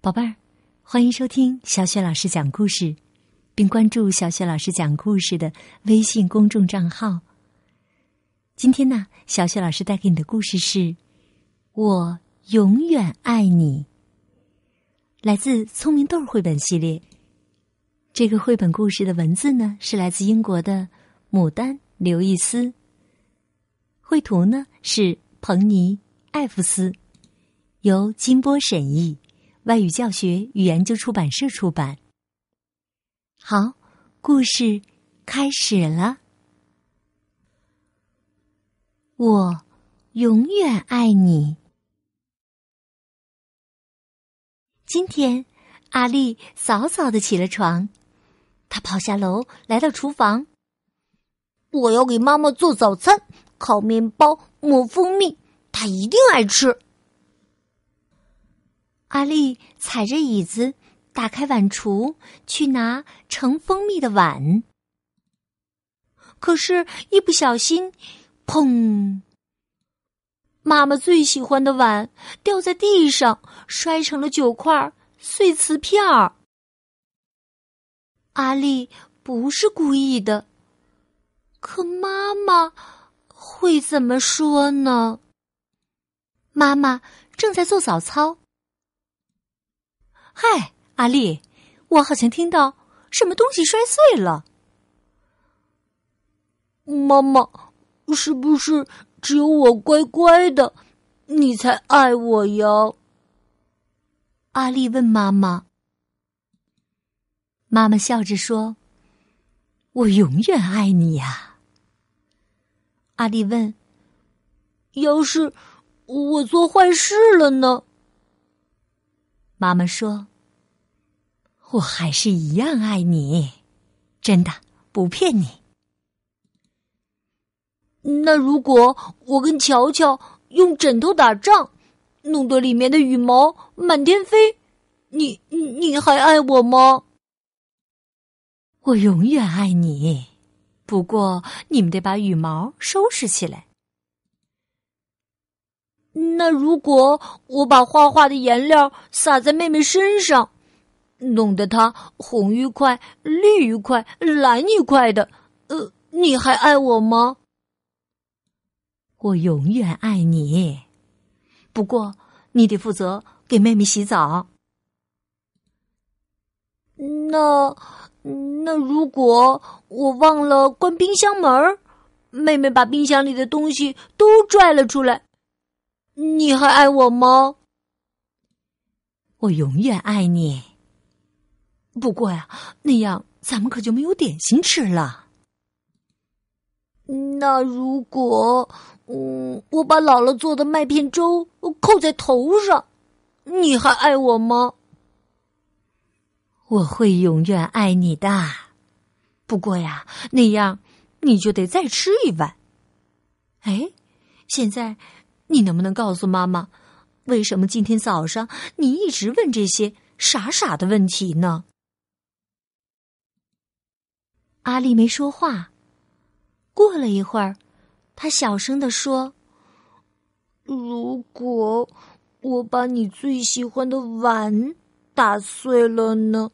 宝贝儿，欢迎收听小雪老师讲故事，并关注小雪老师讲故事的微信公众账号。今天呢，小雪老师带给你的故事是《我永远爱你》，来自聪明豆绘本系列。这个绘本故事的文字呢，是来自英国的牡丹刘易斯，绘图呢是彭尼艾弗斯，由金波审译。外语教学与研究出版社出版。好，故事开始了。我永远爱你。今天，阿丽早早的起了床，她跑下楼，来到厨房。我要给妈妈做早餐，烤面包，抹蜂蜜，她一定爱吃。阿丽踩着椅子，打开碗橱，去拿盛蜂蜜的碗。可是，一不小心，砰！妈妈最喜欢的碗掉在地上，摔成了九块碎瓷片儿。阿丽不是故意的，可妈妈会怎么说呢？妈妈正在做早操。嗨，阿丽，我好像听到什么东西摔碎了。妈妈，是不是只有我乖乖的，你才爱我呀？阿丽问妈妈。妈妈笑着说：“我永远爱你呀。”阿丽问：“要是我做坏事了呢？”妈妈说：“我还是一样爱你，真的不骗你。那如果我跟乔乔用枕头打仗，弄得里面的羽毛满天飞，你你还爱我吗？”我永远爱你，不过你们得把羽毛收拾起来。那如果我把画画的颜料洒在妹妹身上，弄得她红一块、绿一块、蓝一块的，呃，你还爱我吗？我永远爱你，不过你得负责给妹妹洗澡。那那如果我忘了关冰箱门，妹妹把冰箱里的东西都拽了出来。你还爱我吗？我永远爱你。不过呀，那样咱们可就没有点心吃了。那如果，嗯，我把姥姥做的麦片粥扣在头上，你还爱我吗？我会永远爱你的。不过呀，那样你就得再吃一碗。哎，现在。你能不能告诉妈妈，为什么今天早上你一直问这些傻傻的问题呢？阿丽没说话。过了一会儿，她小声的说：“如果我把你最喜欢的碗打碎了呢，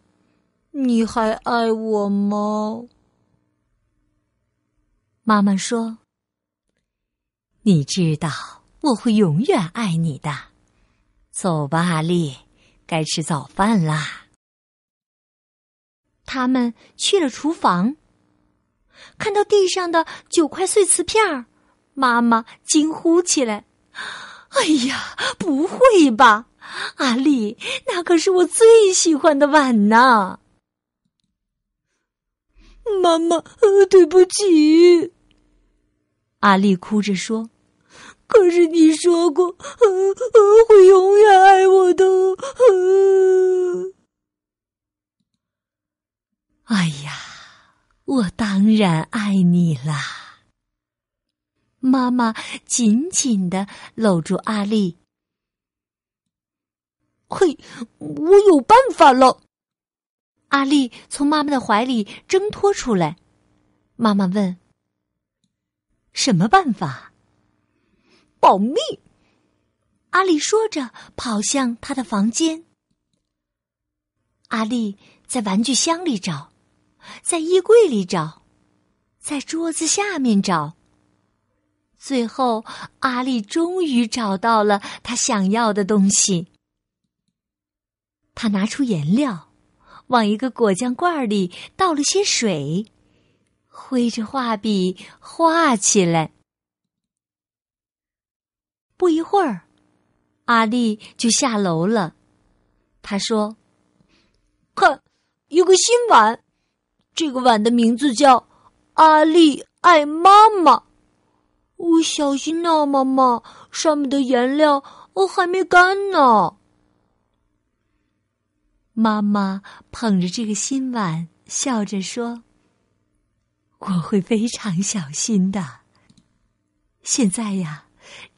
你还爱我吗？”妈妈说：“你知道。”我会永远爱你的。走吧，阿丽，该吃早饭啦。他们去了厨房，看到地上的九块碎瓷片儿，妈妈惊呼起来：“哎呀，不会吧，阿丽，那可是我最喜欢的碗呢！”妈妈，对不起。阿丽哭着说。可是你说过，会永远爱我的。哎呀，我当然爱你啦！妈妈紧紧的搂住阿丽。嘿，我有办法了！阿丽从妈妈的怀里挣脱出来。妈妈问：“什么办法？”保密，阿丽说着，跑向他的房间。阿丽在玩具箱里找，在衣柜里找，在桌子下面找。最后，阿丽终于找到了她想要的东西。他拿出颜料，往一个果酱罐里倒了些水，挥着画笔画起来。不一会儿，阿丽就下楼了。他说：“看，有个新碗，这个碗的名字叫‘阿丽爱妈妈’。”我小心呐，妈妈，上面的颜料我还没干呢。妈妈捧着这个新碗，笑着说：“我会非常小心的。现在呀，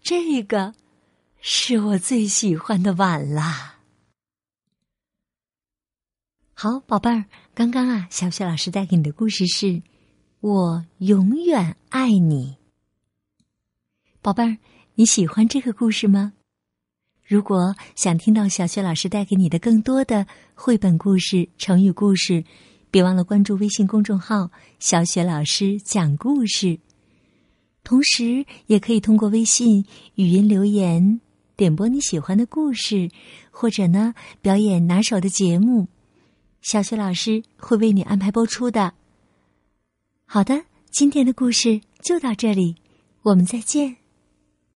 这个是我最喜欢的碗啦。”好，宝贝儿，刚刚啊，小雪老师带给你的故事是《我永远爱你》。宝贝儿，你喜欢这个故事吗？如果想听到小雪老师带给你的更多的绘本故事、成语故事，别忘了关注微信公众号“小雪老师讲故事”。同时，也可以通过微信语音留言点播你喜欢的故事，或者呢表演拿手的节目，小雪老师会为你安排播出的。好的，今天的故事就到这里，我们再见。